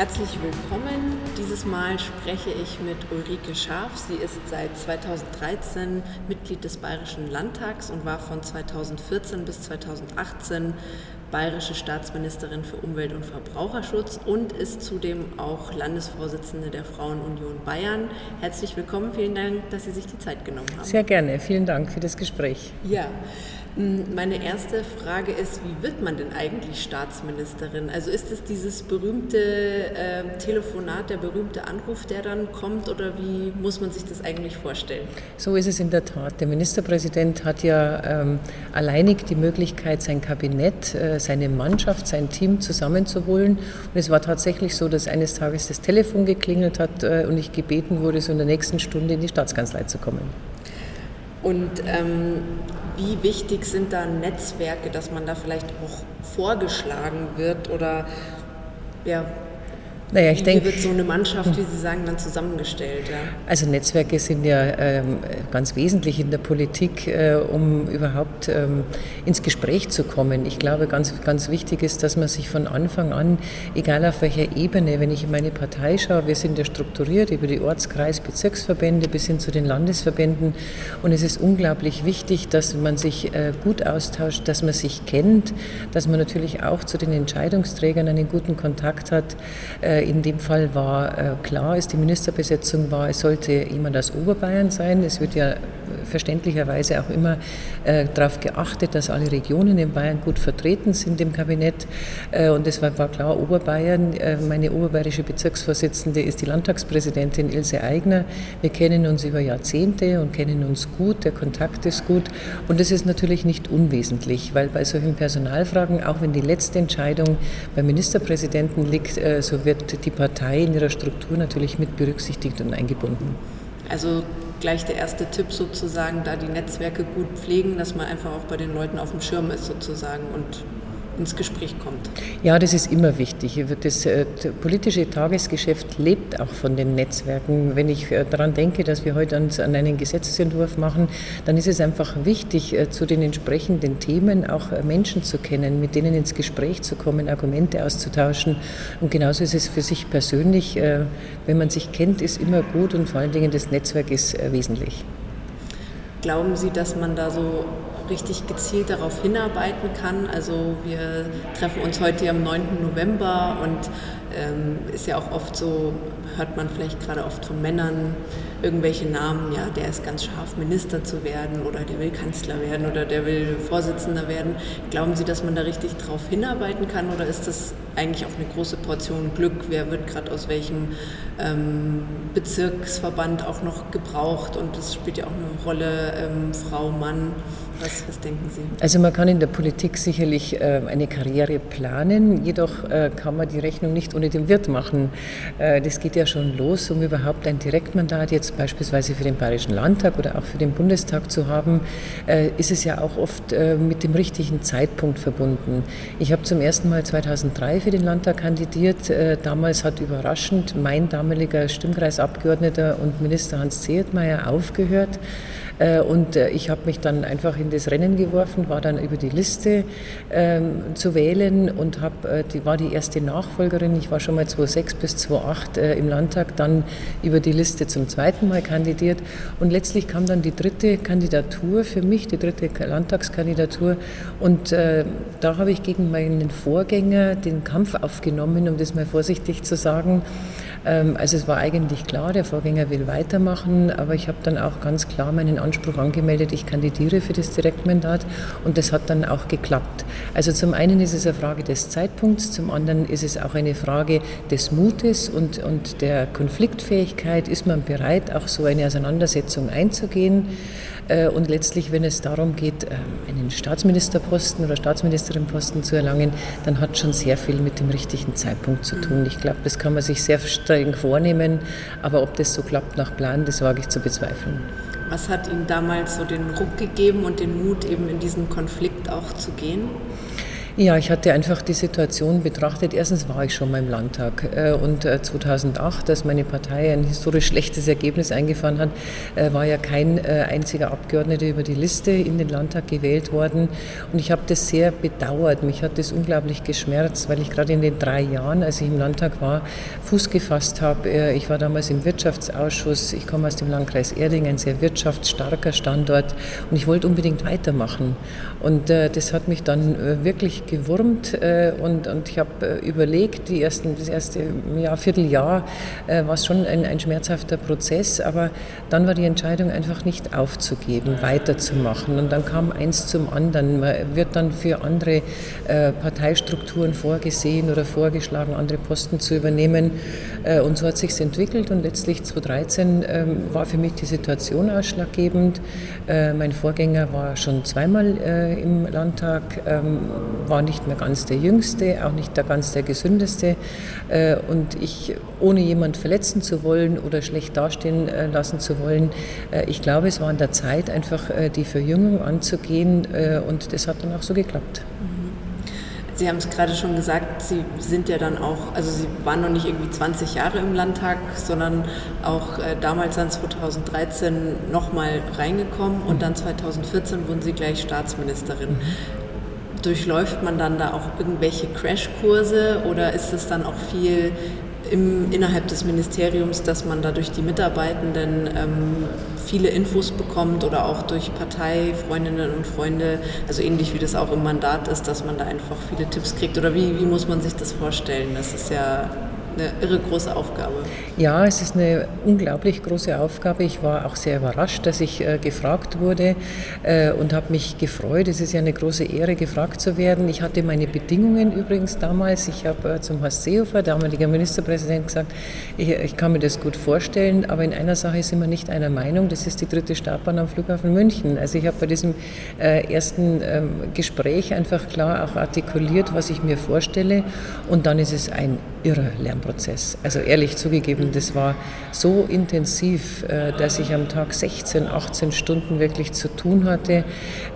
Herzlich willkommen. Dieses Mal spreche ich mit Ulrike Scharf. Sie ist seit 2013 Mitglied des Bayerischen Landtags und war von 2014 bis 2018 bayerische Staatsministerin für Umwelt und Verbraucherschutz und ist zudem auch Landesvorsitzende der Frauenunion Bayern. Herzlich willkommen. Vielen Dank, dass Sie sich die Zeit genommen haben. Sehr gerne. Vielen Dank für das Gespräch. Ja. Meine erste Frage ist, wie wird man denn eigentlich Staatsministerin? Also ist es dieses berühmte äh, Telefonat, der berühmte Anruf, der dann kommt oder wie muss man sich das eigentlich vorstellen? So ist es in der Tat. Der Ministerpräsident hat ja ähm, alleinig die Möglichkeit, sein Kabinett, äh, seine Mannschaft, sein Team zusammenzuholen. Und es war tatsächlich so, dass eines Tages das Telefon geklingelt hat äh, und ich gebeten wurde, so in der nächsten Stunde in die Staatskanzlei zu kommen. Und ähm, wie wichtig sind da Netzwerke, dass man da vielleicht auch vorgeschlagen wird oder ja, naja, ich denke. Wie wird so eine Mannschaft, wie Sie sagen, dann zusammengestellt? Ja? Also Netzwerke sind ja ähm, ganz wesentlich in der Politik, äh, um überhaupt ähm, ins Gespräch zu kommen. Ich glaube, ganz, ganz wichtig ist, dass man sich von Anfang an, egal auf welcher Ebene, wenn ich in meine Partei schaue, wir sind ja strukturiert über die Ortskreis-, Bezirksverbände bis hin zu den Landesverbänden. Und es ist unglaublich wichtig, dass man sich äh, gut austauscht, dass man sich kennt, dass man natürlich auch zu den Entscheidungsträgern einen guten Kontakt hat. Äh, in dem Fall war äh, klar, als die Ministerbesetzung war, es sollte jemand aus Oberbayern sein. Es wird ja verständlicherweise auch immer äh, darauf geachtet, dass alle Regionen in Bayern gut vertreten sind im Kabinett. Äh, und es war, klar, Oberbayern, äh, meine oberbayerische Bezirksvorsitzende ist die Landtagspräsidentin Ilse Aigner. Wir kennen uns über Jahrzehnte und kennen uns gut, der Kontakt ist gut. Und das ist natürlich nicht unwesentlich, weil bei solchen Personalfragen, auch wenn die letzte Entscheidung beim Ministerpräsidenten liegt, äh, so wird die Partei in ihrer Struktur natürlich mit berücksichtigt und eingebunden. Also gleich der erste Tipp sozusagen, da die Netzwerke gut pflegen, dass man einfach auch bei den Leuten auf dem Schirm ist sozusagen und ins Gespräch kommt. Ja, das ist immer wichtig. Das, äh, politische Tagesgeschäft lebt auch von den Netzwerken. Wenn ich äh, daran denke, dass wir heute an einen Gesetzesentwurf machen, dann ist es einfach wichtig, äh, zu den entsprechenden Themen auch Menschen zu kennen, mit denen ins Gespräch zu kommen, Argumente auszutauschen. Und genauso ist es für sich persönlich, wenn man sich kennt, ist immer gut und vor allen Dingen das Netzwerk ist wesentlich. Glauben Sie, dass man da so richtig gezielt darauf hinarbeiten kann. Also wir treffen uns heute am 9. November und ähm, ist ja auch oft so, hört man vielleicht gerade oft von Männern irgendwelche Namen, ja, der ist ganz scharf, Minister zu werden oder der will Kanzler werden oder der will Vorsitzender werden. Glauben Sie, dass man da richtig drauf hinarbeiten kann oder ist das eigentlich auch eine große Portion Glück? Wer wird gerade aus welchem ähm, Bezirksverband auch noch gebraucht und das spielt ja auch eine Rolle, ähm, Frau, Mann. Was, was, denken Sie? Also man kann in der Politik sicherlich äh, eine Karriere planen, jedoch äh, kann man die Rechnung nicht ohne den Wirt machen. Äh, das geht ja schon los, um überhaupt ein Direktmandat jetzt beispielsweise für den Bayerischen Landtag oder auch für den Bundestag zu haben, äh, ist es ja auch oft äh, mit dem richtigen Zeitpunkt verbunden. Ich habe zum ersten Mal 2003 für den Landtag kandidiert. Äh, damals hat überraschend mein damaliger Stimmkreisabgeordneter und Minister Hans Zehetmeier aufgehört. Äh, und äh, ich habe mich dann einfach in das Rennen geworfen, war dann über die Liste ähm, zu wählen und hab, äh, die war die erste Nachfolgerin. Ich war schon mal 2006 bis 2008 äh, im Landtag, dann über die Liste zum zweiten Mal kandidiert. Und letztlich kam dann die dritte Kandidatur für mich, die dritte Landtagskandidatur. Und da habe ich gegen meinen Vorgänger den Kampf aufgenommen, um das mal vorsichtig zu sagen. Ähm, also es war eigentlich klar, der Vorgänger will weitermachen, aber ich habe dann auch ganz klar meinen Anspruch angemeldet, ich kandidiere für das Direktmandat und das hat dann auch geklappt. Also zum einen ist es eine Frage des Zeitpunkts, zum anderen ist es auch eine Frage des Mutes und, und der Konfliktfähigkeit. Ist man bereit, auch so eine Auseinandersetzung einzugehen? Äh, und letztlich, wenn es darum geht, ähm, einen Staatsministerposten oder Staatsministerinposten zu erlangen, dann hat schon sehr viel mit dem richtigen Zeitpunkt zu tun. Ich glaube, das kann man sich sehr streng vornehmen, aber ob das so klappt nach Plan, das wage ich zu bezweifeln. Was hat Ihnen damals so den Ruck gegeben und den Mut, eben in diesen Konflikt auch zu gehen? Ja, ich hatte einfach die Situation betrachtet. Erstens war ich schon mal im Landtag äh, und 2008, äh, als meine Partei ein historisch schlechtes Ergebnis eingefahren hat, äh, war ja kein einziger Abgeordneter über die Liste in den Landtag gewählt worden. Und ich habe das sehr bedauert. Mich hat das unglaublich geschmerzt, weil ich gerade in den drei Jahren, als ich im Landtag war, Fuß gefasst habe. Ich war damals im Wirtschaftsausschuss. Ich komme aus dem Landkreis Erding, ein sehr wirtschaftsstarker Standort. Und ich wollte unbedingt weitermachen. Und das hat mich dann wirklich gewurmt äh, und, und ich habe äh, überlegt, die ersten, das erste ja, Vierteljahr äh, war es schon ein, ein schmerzhafter Prozess, aber dann war die Entscheidung einfach nicht aufzugeben, weiterzumachen und dann kam eins zum anderen. Man wird dann für andere äh, Parteistrukturen vorgesehen oder vorgeschlagen, andere Posten zu übernehmen äh, und so hat sich entwickelt und letztlich 2013 ähm, war für mich die Situation ausschlaggebend. Äh, mein Vorgänger war schon zweimal im Landtag, ähm, war nicht mehr ganz der Jüngste, auch nicht der ganz der Gesündeste. Äh, und ich, ohne jemand verletzen zu wollen oder schlecht dastehen äh, lassen zu wollen, äh, ich glaube, es war an der Zeit, einfach die Verjüngung anzugehen. Und das hat dann auch so geklappt. Mhm. Sie haben es gerade schon gesagt, Sie sind ja dann auch, also Sie waren noch nicht irgendwie 20 Jahre im Landtag, sondern auch äh, damals dann 2013 nochmal reingekommen und dann 2014 wurden Sie gleich Staatsministerin. Durchläuft man dann da auch irgendwelche Crashkurse oder ist es dann auch viel im, innerhalb des Ministeriums, dass man da durch die Mitarbeitenden ähm, viele Infos bekommt oder auch durch Parteifreundinnen und Freunde, also ähnlich wie das auch im Mandat ist, dass man da einfach viele Tipps kriegt? Oder wie, wie muss man sich das vorstellen? Das ist ja eine irre große Aufgabe. Ja, es ist eine unglaublich große Aufgabe. Ich war auch sehr überrascht, dass ich äh, gefragt wurde äh, und habe mich gefreut. Es ist ja eine große Ehre, gefragt zu werden. Ich hatte meine Bedingungen übrigens damals. Ich habe äh, zum Horst Seehofer, damaliger Ministerpräsident, gesagt, ich, ich, kann mir das gut vorstellen, aber in einer Sache sind wir nicht einer Meinung. Das ist die dritte Startbahn am Flughafen München. Also ich habe bei diesem äh, ersten ähm, Gespräch einfach klar auch artikuliert, was ich mir vorstelle. Und dann ist es ein irrer Lernprozess. Also ehrlich zugegeben, das war so intensiv, äh, dass ich am Tag 16, 18 Stunden wirklich zu tun hatte.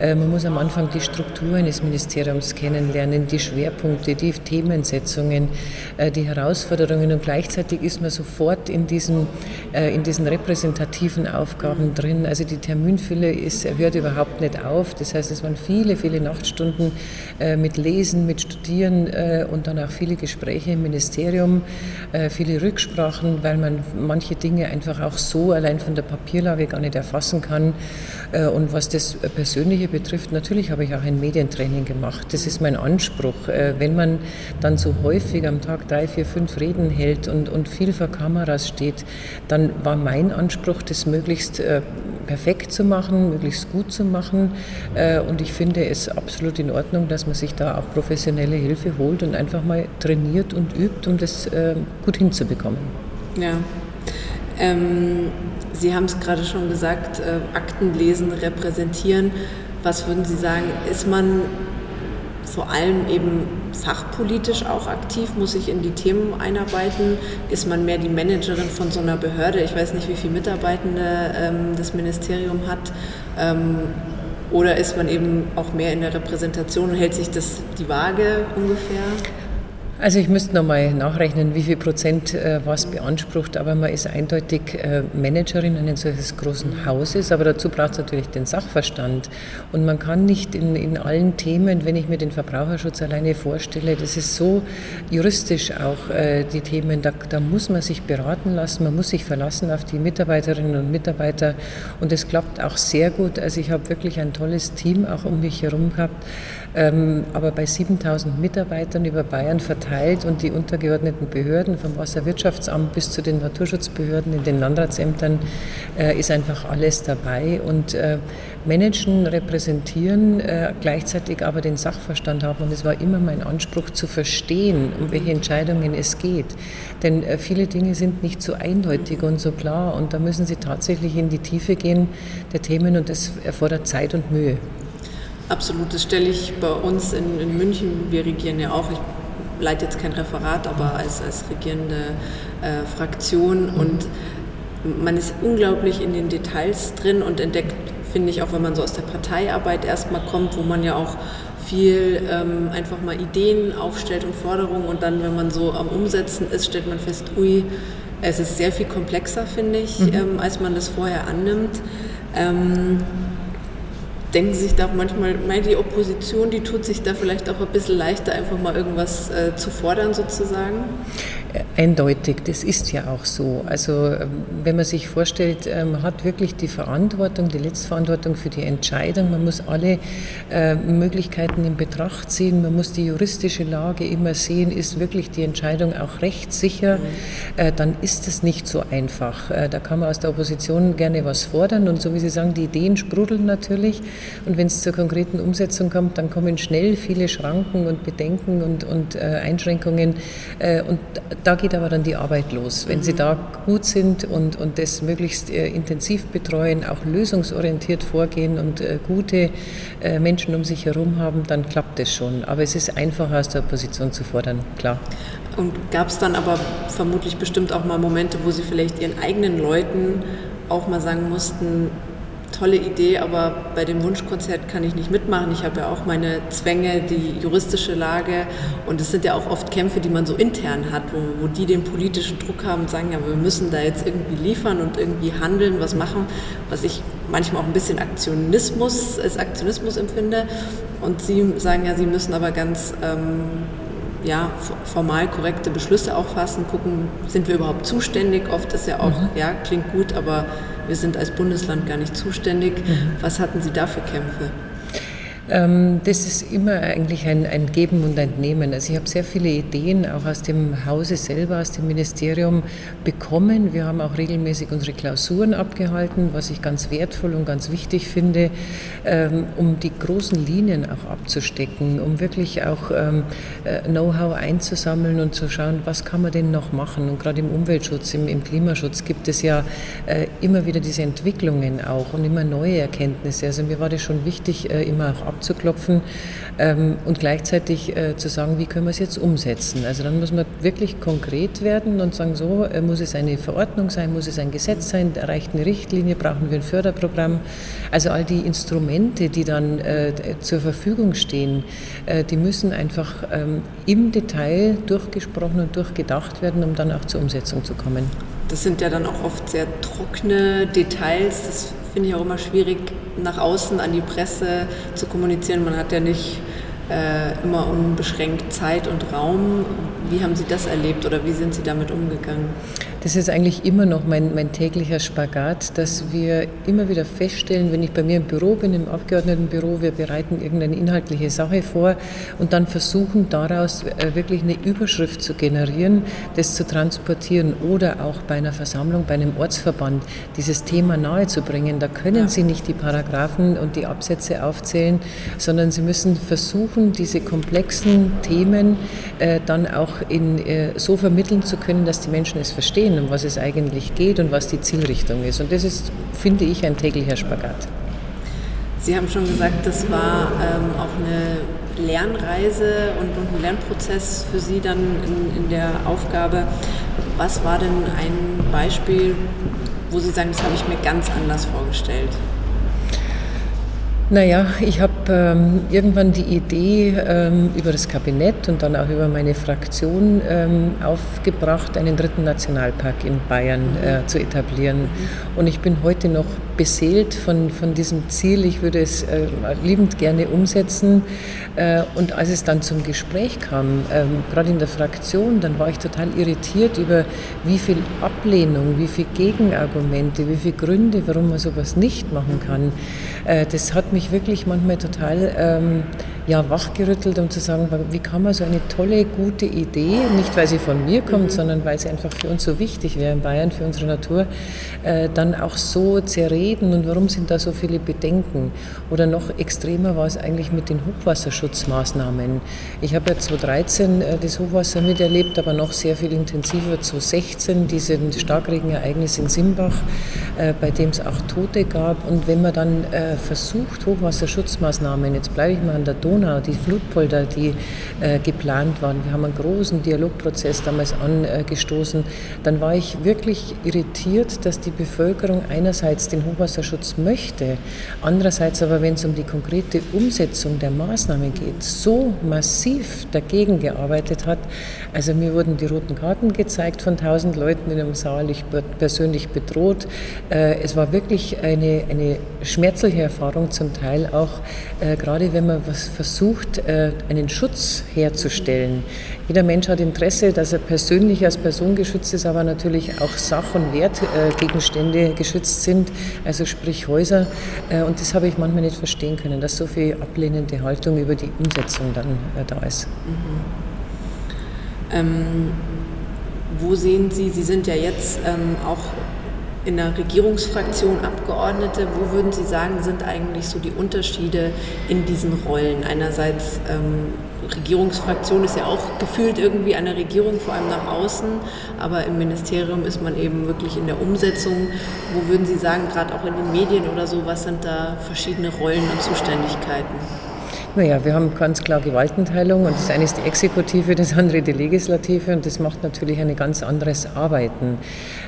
Äh, man muss am Anfang die Strukturen des Ministeriums kennenlernen, die Schwerpunkte, die Themensetzungen, äh, die Herausforderungen und gleichzeitig ist man sofort in diesen, in diesen repräsentativen Aufgaben drin. Also die Terminfülle ist, hört überhaupt nicht auf. Das heißt, es waren viele, viele Nachtstunden mit Lesen, mit Studieren und dann auch viele Gespräche im Ministerium. Äh, viele Rücksprachen, weil man manche Dinge einfach auch so allein von der Papierlage gar nicht erfassen kann. Äh, und was das Persönliche betrifft, natürlich habe ich auch ein Medientraining gemacht. Das ist mein Anspruch. Äh, wenn man dann so häufig am Tag drei, vier, fünf Reden hält und, und viel vor Kameras steht, dann war mein Anspruch, das möglichst perfekt zu machen, möglichst gut zu machen. Und ich finde es absolut in Ordnung, dass man sich da auch professionelle Hilfe holt und einfach mal trainiert und übt um das gut hinzubekommen. Ja. Ähm, Sie haben es gerade schon gesagt, äh, Akten lesen, repräsentieren. Was würden Sie sagen, ist man vor allem eben fachpolitisch auch aktiv, muss sich in die Themen einarbeiten? Ist man mehr die Managerin von so einer Behörde? Ich weiß nicht, wie viele Mitarbeitende ähm, das Ministerium hat. Ähm, oder ist man eben auch mehr in der Repräsentation hält sich das die Waage ungefähr? Also ich müsste nochmal nachrechnen, wie viel Prozent äh, was beansprucht, aber man ist eindeutig äh, Managerin eines solches großen Hauses, aber dazu braucht es natürlich den Sachverstand. Und man kann nicht in, in allen Themen, wenn ich mir den Verbraucherschutz alleine vorstelle, das ist so juristisch auch äh, die Themen, da, da muss man sich beraten lassen, man muss sich verlassen auf die Mitarbeiterinnen und Mitarbeiter und es klappt auch sehr gut. Also ich habe wirklich ein tolles Team auch um mich herum gehabt. Ähm, aber bei 7000 Mitarbeitern über Bayern verteilt und die untergeordneten Behörden vom Wasserwirtschaftsamt bis zu den Naturschutzbehörden in den Landratsämtern äh, ist einfach alles dabei und äh, managen, repräsentieren, äh, gleichzeitig aber den Sachverstand haben und es war immer mein Anspruch zu verstehen, um welche Entscheidungen es geht. Denn viele Dinge sind nicht so eindeutig und so klar und da müssen Sie tatsächlich in die Tiefe gehen der Themen und das erfordert Zeit und Mühe. Absolut, das stelle ich bei uns in, in München. Wir regieren ja auch. Ich leite jetzt kein Referat, aber als, als regierende äh, Fraktion und man ist unglaublich in den Details drin und entdeckt, finde ich, auch wenn man so aus der Parteiarbeit erstmal kommt, wo man ja auch viel ähm, einfach mal Ideen aufstellt und Forderungen und dann, wenn man so am Umsetzen ist, stellt man fest, ui, es ist sehr viel komplexer, finde ich, mhm. ähm, als man das vorher annimmt. Ähm, denken Sie sich da manchmal, meine die Opposition, die tut sich da vielleicht auch ein bisschen leichter, einfach mal irgendwas äh, zu fordern sozusagen? Eindeutig, das ist ja auch so. Also ähm, wenn man sich vorstellt, ähm, man hat wirklich die Verantwortung, die Letztverantwortung für die Entscheidung. Man muss alle äh, Möglichkeiten in Betracht ziehen. Man muss die juristische Lage immer sehen, ist wirklich die Entscheidung auch rechtssicher. Mhm. Äh, dann ist es nicht so einfach. Äh, da kann man aus der Opposition gerne was fordern und so wie Sie sagen, die Ideen sprudeln natürlich. Und wenn es zur konkreten Umsetzung kommt, dann kommen schnell viele Schranken und Bedenken und, und Einschränkungen. Und da geht aber dann die Arbeit los. Wenn Sie da gut sind und, und das möglichst äh, intensiv betreuen, auch lösungsorientiert vorgehen und äh, gute äh, Menschen um sich herum haben, dann klappt das schon. Aber es ist einfacher aus der Position zu fordern, klar. Und gab es dann aber vermutlich bestimmt auch mal Momente, wo Sie vielleicht Ihren eigenen Leuten auch mal sagen mussten, tolle Idee, aber bei dem Wunschkonzert kann ich nicht mitmachen. Ich habe ja auch meine Zwänge, die juristische Lage und es sind ja auch oft Kämpfe, die man so intern hat, wo, wo die den politischen Druck haben und sagen, ja, wir müssen da jetzt irgendwie liefern und irgendwie handeln, was machen, was ich manchmal auch ein bisschen Aktionismus als Aktionismus empfinde. Und sie sagen ja, sie müssen aber ganz ähm, ja, formal korrekte Beschlüsse auch fassen, gucken, sind wir überhaupt zuständig? Oft ist ja auch, mhm. ja, klingt gut, aber wir sind als Bundesland gar nicht zuständig. Mhm. Was hatten Sie da für Kämpfe? Ähm, das ist immer eigentlich ein, ein, Geben und ein Nehmen. Also ich habe sehr viele Ideen auch aus dem Hause selber, aus dem Ministerium bekommen. Wir haben auch regelmäßig unsere Klausuren abgehalten, was ich ganz wertvoll und ganz wichtig finde, ähm, um die großen Linien auch abzustecken, um wirklich auch ähm, äh, Know-how einzusammeln und zu schauen, was kann man denn noch machen. Und gerade im Umweltschutz, im, im Klimaschutz gibt es ja äh, immer wieder diese Entwicklungen auch und immer neue Erkenntnisse. Also mir war das schon wichtig, äh, immer auch abzuklopfen ähm, und gleichzeitig äh, zu sagen, wie können wir es jetzt umsetzen. Also dann muss man wirklich konkret werden und sagen, so äh, muss es eine Verordnung sein, muss es ein Gesetz sein, erreicht eine Richtlinie, brauchen wir ein Förderprogramm. Also all die Instrumente, die dann äh, zur Verfügung stehen, äh, die müssen einfach ähm, im Detail durchgesprochen und durchgedacht werden, um dann auch zur Umsetzung zu kommen. Das sind ja dann auch oft sehr trockene Details. Das finde ich auch immer schwierig, nach außen an die Presse zu kommunizieren. Man hat ja nicht äh, immer unbeschränkt Zeit und Raum. Wie haben Sie das erlebt oder wie sind Sie damit umgegangen? Das ist eigentlich immer noch mein, mein täglicher Spagat, dass wir immer wieder feststellen, wenn ich bei mir im Büro bin, im Abgeordnetenbüro, wir bereiten irgendeine inhaltliche Sache vor und dann versuchen daraus äh, wirklich eine Überschrift zu generieren, das zu transportieren oder auch bei einer Versammlung, bei einem Ortsverband dieses Thema nahezubringen. Da können ja. Sie nicht die Paragraphen und die Absätze aufzählen, sondern Sie müssen versuchen, diese komplexen Themen äh, dann auch in, äh, so vermitteln zu können, dass die Menschen es verstehen verstehen, um was es eigentlich geht und was die Zielrichtung ist. Und das ist, finde ich, ein täglicher Spagat. Sie haben schon gesagt, das war ähm, auch eine Lernreise und, ein Lernprozess für Sie dann in, in der Aufgabe. Was war denn ein Beispiel, wo Sie sagen, das habe ich mir ganz anders vorgestellt? Naja, ich habe ähm, irgendwann die Idee ähm, über das Kabinett und dann auch über meine Fraktion ähm, aufgebracht, einen dritten Nationalpark in Bayern äh, zu etablieren. Und ich bin heute noch beseelt von, von diesem Ziel. Ich würde es äh, liebend gerne umsetzen. Äh, und als es dann zum Gespräch kam, ähm, gerade in der Fraktion, dann war ich total irritiert über wie viel Ablehnung, wie viel Gegenargumente, wie viele Gründe, warum man sowas nicht machen kann. Äh, das hat mich wirklich manchmal total ähm, ja, wachgerüttelt, um zu sagen, wie kann man so eine tolle, gute Idee, nicht weil sie von mir kommt, mhm. sondern weil sie einfach für uns so wichtig wäre in Bayern, für unsere Natur, äh, dann auch so zerreden und warum sind da so viele Bedenken? Oder noch extremer war es eigentlich mit den Hochwasserschutzmaßnahmen. Ich habe ja 2013 äh, das Hochwasser miterlebt, aber noch sehr viel intensiver 2016, diesen Starkregenereignis in Simbach, äh, bei dem es auch Tote gab. Und wenn man dann äh, versucht, Hochwasserschutzmaßnahmen, jetzt bleibe ich mal an der Donau, Donau, die Flutpolder, die äh, geplant waren. Wir haben einen großen Dialogprozess damals angestoßen. Dann war ich wirklich irritiert, dass die Bevölkerung einerseits den Hochwasserschutz möchte, andererseits aber, wenn es um die konkrete Umsetzung der Maßnahmen geht, so massiv dagegen gearbeitet hat. Also mir wurden die roten Karten gezeigt von tausend Leuten in einem Saal, ich persönlich bedroht. Äh, es war wirklich eine, eine schmerzliche Erfahrung zum Teil auch, äh, gerade wenn man was versucht, äh, einen Schutz herzustellen. Jeder Mensch hat Interesse, dass er persönlich als Person geschützt ist, aber natürlich auch Sach- und Wertgegenstände geschützt sind, also sprich Häuser. Äh, und das habe ich manchmal nicht verstehen können, dass so viel ablehnende Haltung über die Umsetzung dann äh, da ist. Mhm. Ähm, wo sehen Sie, Sie sind ja jetzt ähm, auch in der Regierungsfraktion Abgeordnete, wo würden Sie sagen, sind eigentlich so die Unterschiede in diesen Rollen? Einerseits ähm, Regierungsfraktion ist ja auch gefühlt irgendwie eine Regierung, vor allem nach außen, aber im Ministerium ist man eben wirklich in der Umsetzung. Wo würden Sie sagen, gerade auch in den Medien oder so, was sind da verschiedene Rollen und Zuständigkeiten? Naja, wir haben ganz klar Gewaltenteilung und das eine ist die Exekutive, das andere die Legislative und das macht natürlich ein ganz anderes Arbeiten.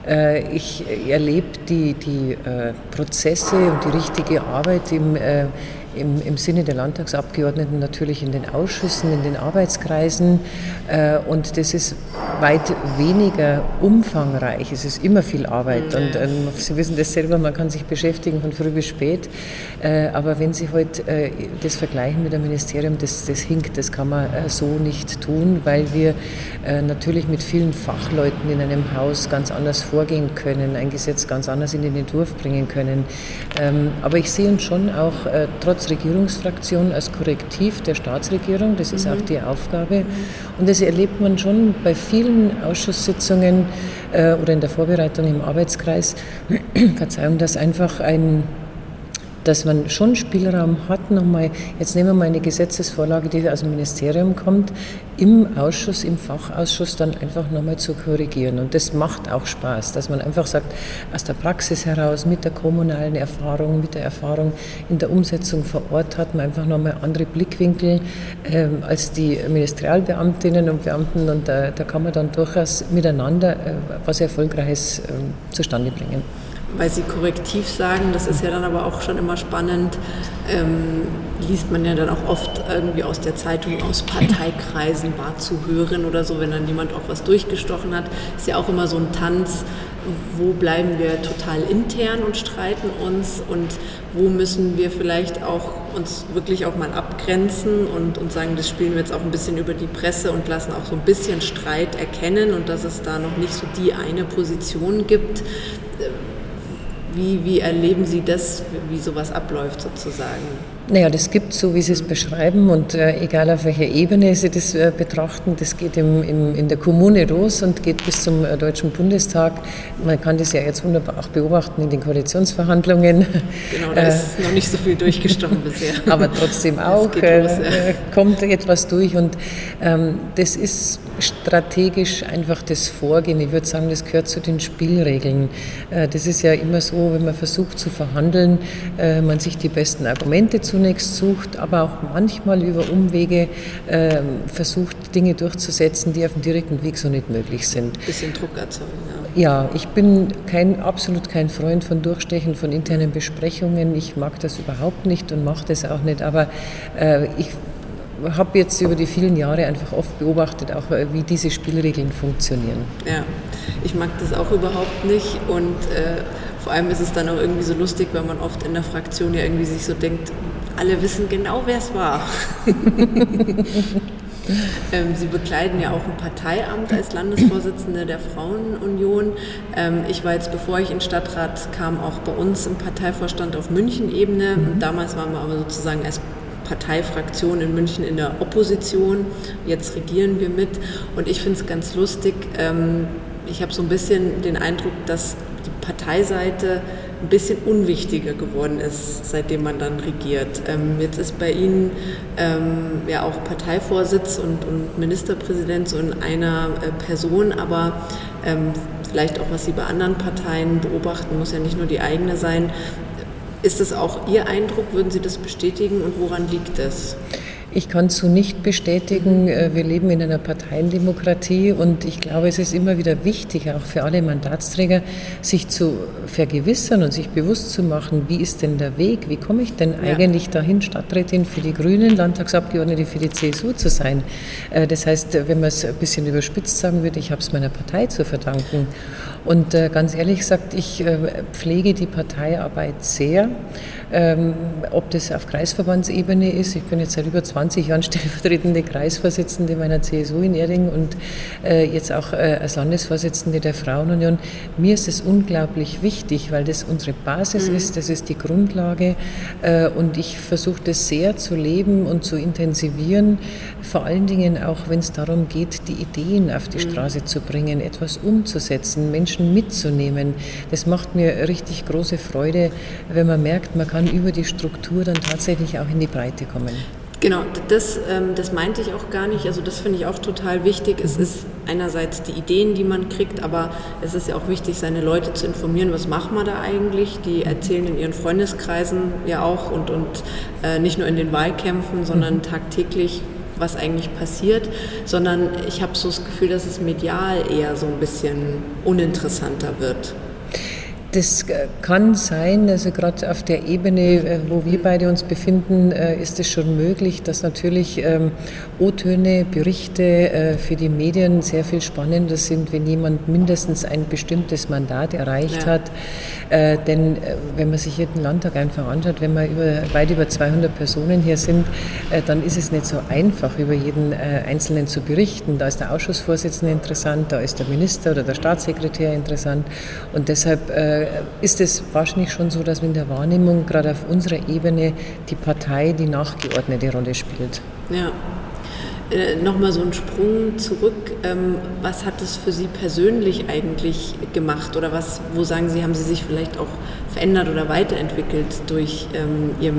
Äh, ich erlebe die, die äh, Prozesse und die richtige Arbeit im, äh, im, im Sinne der Landtagsabgeordneten natürlich in den Ausschüssen, in den Arbeitskreisen. Äh, und das ist weit weniger umfangreich. Es ist immer viel Arbeit. Mhm. Und ähm, Sie wissen das selber, man kann sich beschäftigen von früh bis spät. Äh, aber wenn Sie heute halt, äh, das vergleichen mit dem Ministerium, das, das hinkt, das kann man so nicht tun, weil wir natürlich mit vielen Fachleuten in einem Haus ganz anders vorgehen können, ein Gesetz ganz anders in den Entwurf bringen können. Ähm, aber ich sehe uns schon auch trotz Regierungsfraktion als Korrektiv der Staatsregierung. Das ist mhm. auch die Aufgabe. Und das erlebt man schon bei vielen Ausschusssitzungen äh, oder in der Vorbereitung im Arbeitskreis. Verzeihung, dass einfach ein dass man schon Spielraum hat, nochmal, jetzt nehmen wir mal eine Gesetzesvorlage, die aus dem Ministerium kommt, im Ausschuss, im Fachausschuss dann einfach nochmal zu korrigieren. Und das macht auch Spaß, dass man einfach sagt, aus der Praxis heraus, mit der kommunalen Erfahrung, mit der Erfahrung in der Umsetzung vor Ort hat man einfach nochmal andere Blickwinkel äh, als die Ministerialbeamtinnen und Beamten. Und da, da kann man dann durchaus miteinander äh, was Erfolgreiches äh, zustande bringen weil Sie korrektiv sagen, das ist ja dann aber auch schon immer spannend, ähm, liest man ja dann auch oft irgendwie aus der Zeitung, aus Parteikreisen war zu hören oder so, wenn dann jemand auch was durchgestochen hat, ist ja auch immer so ein Tanz, wo bleiben wir total intern und streiten uns und wo müssen wir vielleicht auch uns wirklich auch mal abgrenzen und, und sagen, das spielen wir jetzt auch ein bisschen über die Presse und lassen auch so ein bisschen Streit erkennen und dass es da noch nicht so die eine Position gibt wie, wie erleben Sie das, wie sowas abläuft sozusagen? Naja, das gibt so, wie Sie es beschreiben und äh, egal auf welcher Ebene Sie das äh, betrachten, das geht im, im, in der Kommune los und geht bis zum äh, Deutschen Bundestag. Man kann das ja jetzt wunderbar auch beobachten in den Koalitionsverhandlungen. Genau, da ist noch nicht so viel durchgestochen bisher. Aber trotzdem auch los, äh, ja. kommt etwas durch und ähm, das ist strategisch einfach das Vorgehen. Ich würde sagen, das gehört zu den Spielregeln. Äh, das ist ja immer so, wenn man versucht zu verhandeln, äh, man sich die besten Argumente zu zunächst sucht, aber auch manchmal über Umwege äh, versucht, Dinge durchzusetzen, die auf dem direkten Weg so nicht möglich sind. Ein bisschen Druck erzeugen, ja. Ja, ich bin kein, absolut kein Freund von Durchstechen von internen Besprechungen. Ich mag das überhaupt nicht und mache das auch nicht. Aber äh, ich habe jetzt über die vielen Jahre einfach oft beobachtet, auch äh, wie diese Spielregeln funktionieren. Ja, ich mag das auch überhaupt nicht und äh, vor allem ist es dann auch irgendwie so lustig, weil man oft in der Fraktion ja irgendwie sich so denkt, alle wissen genau, wer es war. Ähm, Sie bekleiden ja auch ein Parteiamt als Landesvorsitzende der Frauenunion. Ähm, ich war jetzt, bevor ich in Stadtrat kam, auch bei uns im Parteivorstand auf München-Ebene. Mhm. Damals waren wir aber sozusagen als Parteifraktion in München in der Opposition. Jetzt regieren wir mit. Und ich finde es ganz lustig. Ähm, ich habe so ein bisschen den Eindruck, dass die Parteiseite ein bisschen unwichtiger geworden ist, seitdem man dann regiert. Ähm, jetzt ist bei Ihnen ähm, ja auch Parteivorsitz und, und, Ministerpräsident so in einer äh, Person, aber ähm, vielleicht auch, was Sie bei anderen Parteien beobachten, muss ja nicht nur die eigene sein. Ist das auch Ihr Eindruck? Würden Sie das bestätigen und woran liegt das? Ich kann es so nicht bestätigen. Äh, wir leben in einer Parteiendemokratie und ich glaube, es ist immer wieder wichtig, auch für alle Mandatsträger, sich zu vergewissern und sich bewusst zu machen, wie ist denn der Weg, wie komme ich denn ja. eigentlich dahin, Stadträtin für die Grünen, Landtagsabgeordnete für die CSU zu sein. Äh, das heißt, wenn man es ein bisschen überspitzt sagen würde, ich habe es meiner Partei zu verdanken. Und äh, ganz ehrlich gesagt, ich pflege die Parteiarbeit sehr. Ähm, ob das auf Kreisverbandsebene ist, ich bin jetzt seit über 20 Jahren stellvertretende Kreisvorsitzende meiner CSU in Erding und äh, jetzt auch äh, als Landesvorsitzende der Frauenunion. Mir ist es unglaublich wichtig, weil das unsere Basis mhm. ist, das ist die Grundlage äh, und ich versuche das sehr zu leben und zu intensivieren, vor allen Dingen auch, wenn es darum geht, die Ideen auf die mhm. Straße zu bringen, etwas umzusetzen, Menschen mitzunehmen. Das macht mir richtig große Freude, wenn man merkt, man kann kann über die Struktur dann tatsächlich auch in die Breite kommen. Genau, das, ähm, das meinte ich auch gar nicht. Also das finde ich auch total wichtig. Es ist einerseits die Ideen, die man kriegt, aber es ist ja auch wichtig, seine Leute zu informieren, was machen wir da eigentlich. Die erzählen in ihren Freundeskreisen ja auch und, und äh, nicht nur in den Wahlkämpfen, sondern mhm. tagtäglich, was eigentlich passiert, sondern ich habe so das Gefühl, dass es medial eher so ein bisschen uninteressanter wird. Das äh, kann sein, also gerade auf der Ebene, äh, wo wir beide uns befinden, äh, ist es schon möglich, dass natürlich ähm, O-Töne, Berichte für die Medien sehr viel spannender sind, wenn jemand mindestens ein bestimmtes Mandat erreicht ja. hat. Denn wenn man sich jeden Landtag einfach anschaut, wenn wir über, weit über 200 Personen hier sind, dann ist es nicht so einfach, über jeden Einzelnen zu berichten. Da ist der Ausschussvorsitzende interessant, da ist der Minister oder der Staatssekretär interessant und deshalb ist es wahrscheinlich schon so, dass in der Wahrnehmung gerade auf unserer Ebene die Partei die nachgeordnete Rolle spielt. Ja. Äh, Nochmal so ein Sprung zurück. Ähm, was hat es für Sie persönlich eigentlich gemacht? Oder was, wo sagen Sie, haben Sie sich vielleicht auch verändert oder weiterentwickelt durch ähm, Ihr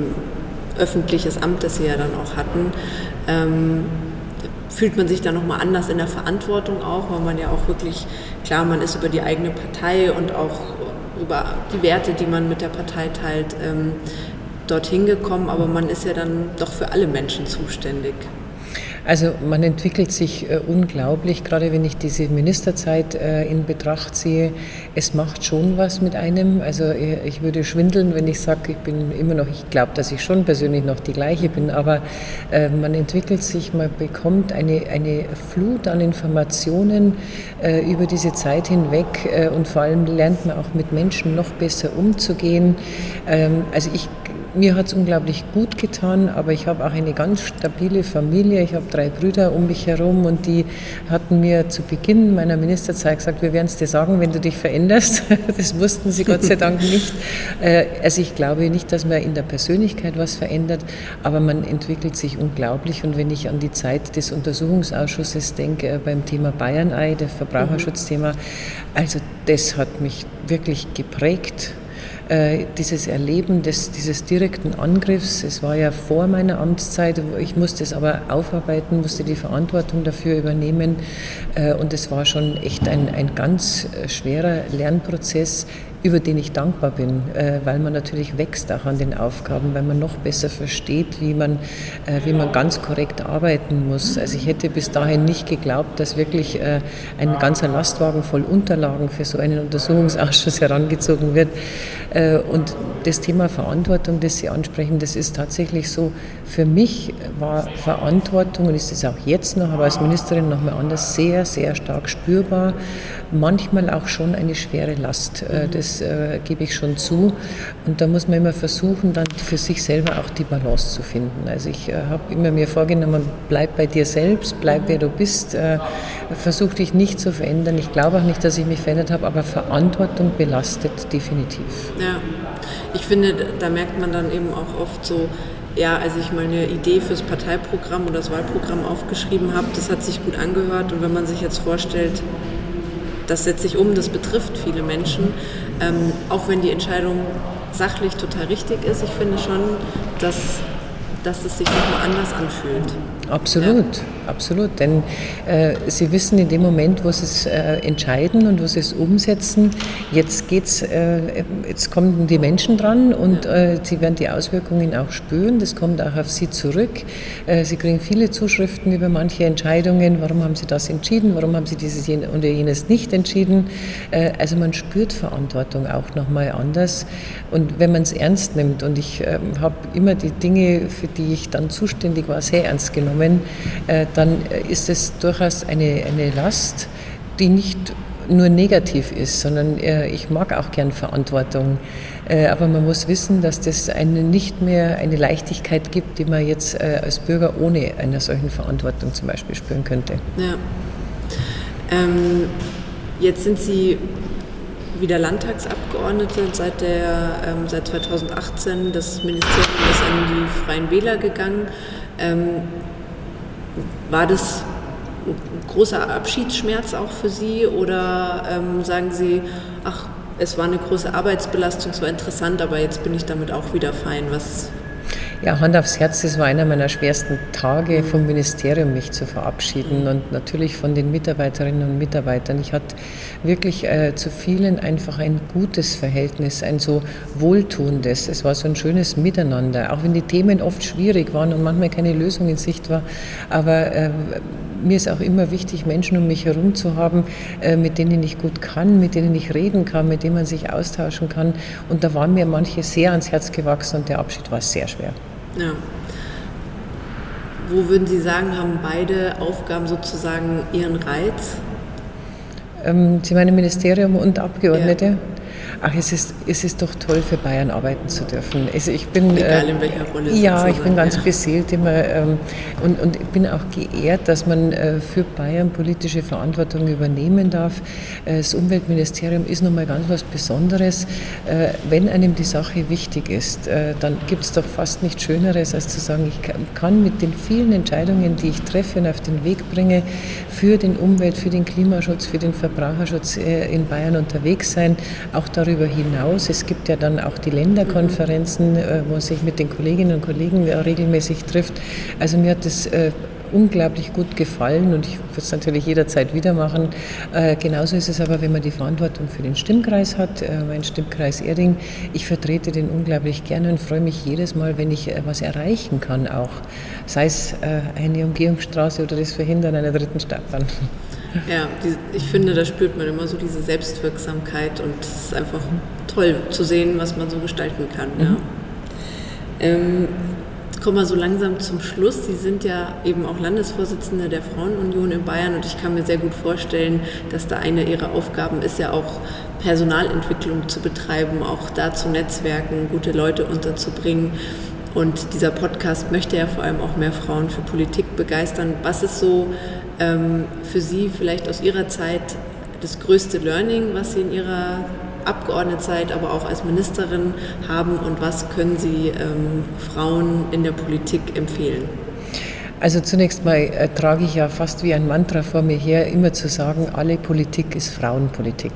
öffentliches Amt, das Sie ja dann auch hatten? Ähm, fühlt man sich dann nochmal anders in der Verantwortung auch, weil man ja auch wirklich, klar, man ist über die eigene Partei und auch über die Werte, die man mit der Partei teilt, ähm, dorthin gekommen, aber man ist ja dann doch für alle Menschen zuständig. Also man entwickelt sich äh, unglaublich, gerade wenn ich diese Ministerzeit äh, in Betracht ziehe. Es macht schon was mit einem. Also äh, ich würde schwindeln, wenn ich sage, ich bin immer noch, ich glaube, dass ich schon persönlich noch die gleiche bin, aber man entwickelt sich, man bekommt eine, eine Flut an Informationen über diese Zeit hinweg und vor allem lernt man auch mit Menschen noch besser umzugehen. Ähm, also ich mir hat es unglaublich gut getan, aber ich habe auch eine ganz stabile Familie. Ich habe drei Brüder um mich herum und die hatten mir zu Beginn meiner Ministerzeit gesagt, wir werden es dir sagen, wenn du dich veränderst. Das wussten sie Gott sei Dank nicht. Äh, also ich glaube nicht, dass man in der Persönlichkeit was verändert, aber man entwickelt sich unglaublich. Und wenn ich an die Zeit des Untersuchungsausschusses denke äh, beim Thema Bayernei, der Verbraucherschutzthema, also das hat mich wirklich geprägt äh, dieses Erleben des, dieses direkten Angriffs, es war ja vor meiner Amtszeit, ich musste es aber aufarbeiten, musste die Verantwortung dafür übernehmen. Äh, und es war schon echt ein, ein ganz äh, schwerer Lernprozess, über den ich dankbar bin, äh, weil man natürlich wächst auch an den Aufgaben, weil man noch besser versteht, wie man, äh, wie man ganz korrekt arbeiten muss. Also ich hätte bis dahin nicht geglaubt, dass wirklich äh, ein ganzer Lastwagen voll Unterlagen für so einen Untersuchungsausschuss herangezogen wird. Und das Thema Verantwortung, das Sie ansprechen, das ist tatsächlich so, für mich war Verantwortung, und ist es auch jetzt noch, aber als Ministerin noch mal anders, sehr, sehr stark spürbar manchmal auch schon eine schwere Last. Äh, das äh, gebe ich schon zu. Und da muss man immer versuchen, dann für sich selber auch die Balance zu finden. Also ich äh, habe immer mir vorgenommen, bleib bei dir selbst, bleib wer du bist, äh, versuch dich nicht zu verändern. Ich glaube auch nicht, dass ich mich verändert habe, aber Verantwortung belastet definitiv. Ja, ich finde, da merkt man dann eben auch oft so, ja, als ich meine Idee fürs Parteiprogramm oder das Wahlprogramm aufgeschrieben habe, das hat sich gut angehört. Und wenn man sich jetzt vorstellt, das setzt sich um, das betrifft viele Menschen. Ähm, auch wenn die Entscheidung sachlich total richtig ist, ich finde schon, dass, dass es sich nochmal anders anfühlt. Absolut, ja. Absolut. Denn äh, Sie wissen in dem Moment, wo Sie es äh, entscheiden und wo Sie es umsetzen, jetzt geht's, äh, jetzt kommen die Menschen dran und. Äh, Sie werden die Auswirkungen auch spüren. Das kommt auch auf Sie zurück. Äh, Sie kriegen viele Zuschriften über manche Entscheidungen. Warum haben Sie das entschieden? Warum haben Sie dieses oder jenes nicht entschieden? Äh, also man spürt Verantwortung auch nochmal anders. Und wenn man es ernst nimmt, und ich ähm, habe immer die Dinge, für die ich dann zuständig war, sehr ernst genommen genommen, äh, dann ist es durchaus eine, eine Last, die nicht nur negativ ist, sondern äh, ich mag auch gern Verantwortung. Äh, aber man muss wissen, dass das eine nicht mehr eine Leichtigkeit gibt, die man jetzt als Bürger ohne einer solchen Verantwortung zum Beispiel spüren könnte. Ja. Ähm, jetzt sind Sie wieder Landtagsabgeordnete seit, der, ähm, seit 2018. Das Ministerium ist an die Freien Wähler gegangen. Ähm, war das ein großer Abschiedsschmerz auch für Sie oder ähm, sagen Sie, ach, es war eine große Arbeitsbelastung, es war interessant, aber jetzt bin ich damit auch wieder fein? Was, ja, Hand aufs Herz, das war einer meiner schwersten Tage vom Ministerium, mich zu verabschieden und natürlich von den Mitarbeiterinnen und Mitarbeitern. Ich hatte wirklich äh, zu vielen einfach ein gutes Verhältnis, ein so wohltuendes. Es war so ein schönes Miteinander, auch wenn die Themen oft schwierig waren und manchmal keine Lösung in Sicht war. Aber äh, mir ist auch immer wichtig, Menschen um mich herum zu haben, äh, mit denen ich gut kann, mit denen ich reden kann, mit denen man sich austauschen kann. Und da waren mir manche sehr ans Herz gewachsen und der Abschied war sehr schwer. Ja. Wo würden Sie sagen, haben beide Aufgaben sozusagen ihren Reiz? Ähm, Sie meinen Ministerium und Abgeordnete? Ja. Ach, es ist, es ist doch toll, für Bayern arbeiten zu dürfen. Also ich bin, Egal in welcher Rolle. Äh, ja, ich bin ganz ja. beseelt immer ähm, und, und bin auch geehrt, dass man äh, für Bayern politische Verantwortung übernehmen darf. Äh, das Umweltministerium ist nun mal ganz was Besonderes. Äh, wenn einem die Sache wichtig ist, äh, dann gibt es doch fast nichts Schöneres, als zu sagen, ich kann mit den vielen Entscheidungen, die ich treffe und auf den Weg bringe, für den Umwelt, für den Klimaschutz, für den Verbraucherschutz äh, in Bayern unterwegs sein. Auch darüber hinaus. Es gibt ja dann auch die Länderkonferenzen, äh, wo man sich mit den Kolleginnen und Kollegen äh, regelmäßig trifft. Also mir hat das äh, unglaublich gut gefallen und ich würde es natürlich jederzeit wieder machen. Äh, genauso ist es aber, wenn man die Verantwortung für den Stimmkreis hat, äh, mein Stimmkreis Erding. Ich vertrete den unglaublich gerne und freue mich jedes Mal, wenn ich äh, was erreichen kann auch. Sei es eine Umgehungsstraße oder das Verhindern einer dritten Stadtbahn. Ja, die, ich finde, da spürt man immer so diese Selbstwirksamkeit und es ist einfach toll zu sehen, was man so gestalten kann. Mhm. Ja. Ähm, kommen wir so langsam zum Schluss. Sie sind ja eben auch Landesvorsitzende der Frauenunion in Bayern und ich kann mir sehr gut vorstellen, dass da eine Ihrer Aufgaben ist ja auch Personalentwicklung zu betreiben, auch da zu netzwerken, gute Leute unterzubringen. Und dieser Podcast möchte ja vor allem auch mehr Frauen für Politik begeistern. Was ist so ähm, für Sie vielleicht aus Ihrer Zeit das größte Learning, was Sie in Ihrer Abgeordnetenzeit, aber auch als Ministerin haben und was können Sie ähm, Frauen in der Politik empfehlen? Also zunächst mal äh, trage ich ja fast wie ein Mantra vor mir her, immer zu sagen, alle Politik ist Frauenpolitik.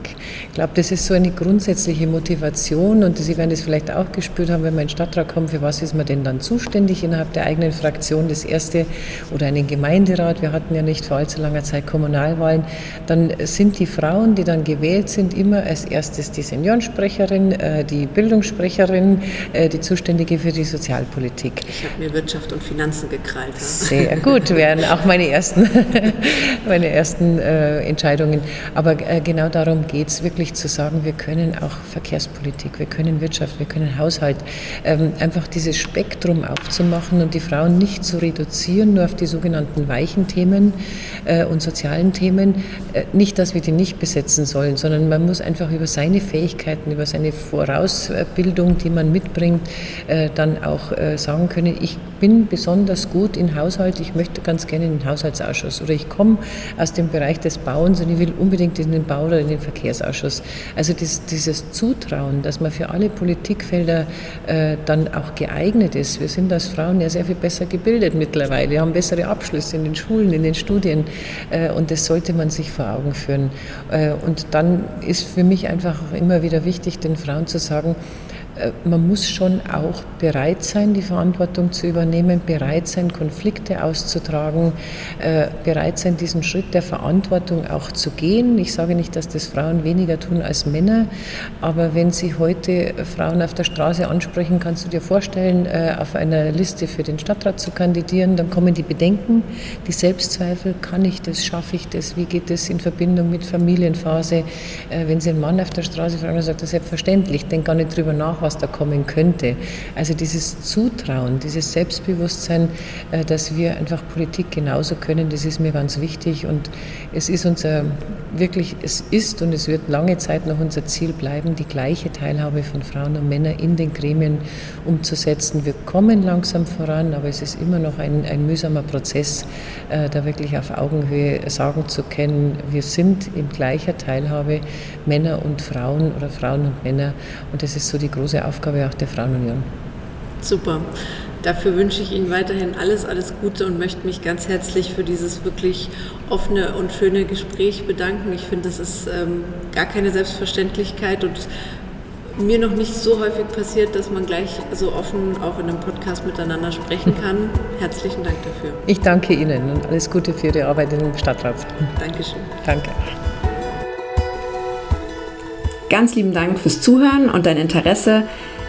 Ich glaube, das ist so eine grundsätzliche Motivation und Sie werden es vielleicht auch gespürt haben, wenn man in den Stadtrat kommt, für was ist man denn dann zuständig innerhalb der eigenen Fraktion, das erste oder einen Gemeinderat, wir hatten ja nicht vor allzu langer Zeit Kommunalwahlen, dann sind die Frauen, die dann gewählt sind, immer als erstes die Seniorensprecherin, äh, die Bildungssprecherin, äh, die Zuständige für die Sozialpolitik. Ich habe mir Wirtschaft und Finanzen gekrallt. Sehr gut, wären auch meine ersten, meine ersten äh, Entscheidungen. Aber äh, genau darum geht es, wirklich zu sagen, wir können auch Verkehrspolitik, wir können Wirtschaft, wir können Haushalt, ähm, einfach dieses Spektrum aufzumachen und die Frauen nicht zu reduzieren, nur auf die sogenannten weichen Themen äh, und sozialen Themen. Äh, nicht, dass wir die nicht besetzen sollen, sondern man muss einfach über seine Fähigkeiten, über seine Vorausbildung, die man mitbringt, äh, dann auch äh, sagen können, ich bin besonders gut in Haushalt, ich möchte ganz gerne in den Haushaltsausschuss oder ich komme aus dem Bereich des Bauens und ich will unbedingt in den Bau oder in den Verkehrsausschuss. Also das, dieses Zutrauen, dass man für alle Politikfelder äh, dann auch geeignet ist. Wir sind als Frauen ja sehr viel besser gebildet mittlerweile, wir haben bessere Abschlüsse in den Schulen, in den Studien äh, und das sollte man sich vor Augen führen. Äh, und dann ist für mich einfach auch immer wieder wichtig, den Frauen zu sagen, man muss schon auch bereit sein, die Verantwortung zu übernehmen, bereit sein, Konflikte auszutragen, äh, bereit sein, diesen Schritt der Verantwortung auch zu gehen. Ich sage nicht, dass das Frauen weniger tun als Männer, aber wenn Sie heute Frauen auf der Straße ansprechen, kannst du dir vorstellen, äh, auf einer Liste für den Stadtrat zu kandidieren, dann kommen die Bedenken, die Selbstzweifel, kann ich das, schaffe ich das, wie geht das in Verbindung mit Familienphase. Wenn Sie einen Mann auf der Straße fragen, dann sagt er selbstverständlich, denk gar nicht drüber nach, was da kommen könnte. Also dieses Zutrauen, dieses Selbstbewusstsein, äh, dass wir einfach Politik genauso können, das ist mir ganz wichtig und es ist unser, wirklich, es ist und es wird lange Zeit noch unser Ziel bleiben, die gleiche Teilhabe von Frauen und Männern in den Gremien umzusetzen. Wir kommen langsam voran, aber es ist immer noch ein, ein mühsamer Prozess, äh, da wirklich auf Augenhöhe sagen zu können, wir sind in gleicher Teilhabe Männer und Frauen oder Frauen und Männer und das ist so die große Aufgabe auch der Frauenunion. Super. Dafür wünsche ich Ihnen weiterhin alles, alles Gute und möchte mich ganz herzlich für dieses wirklich offene und schöne Gespräch bedanken. Ich finde, das ist ähm, gar keine Selbstverständlichkeit und mir noch nicht so häufig passiert, dass man gleich so offen auch in einem Podcast miteinander sprechen kann. Herzlichen Dank dafür. Ich danke Ihnen und alles Gute für Ihre Arbeit im Stadtrat. Dankeschön. Danke. Ganz lieben Dank fürs Zuhören und dein Interesse.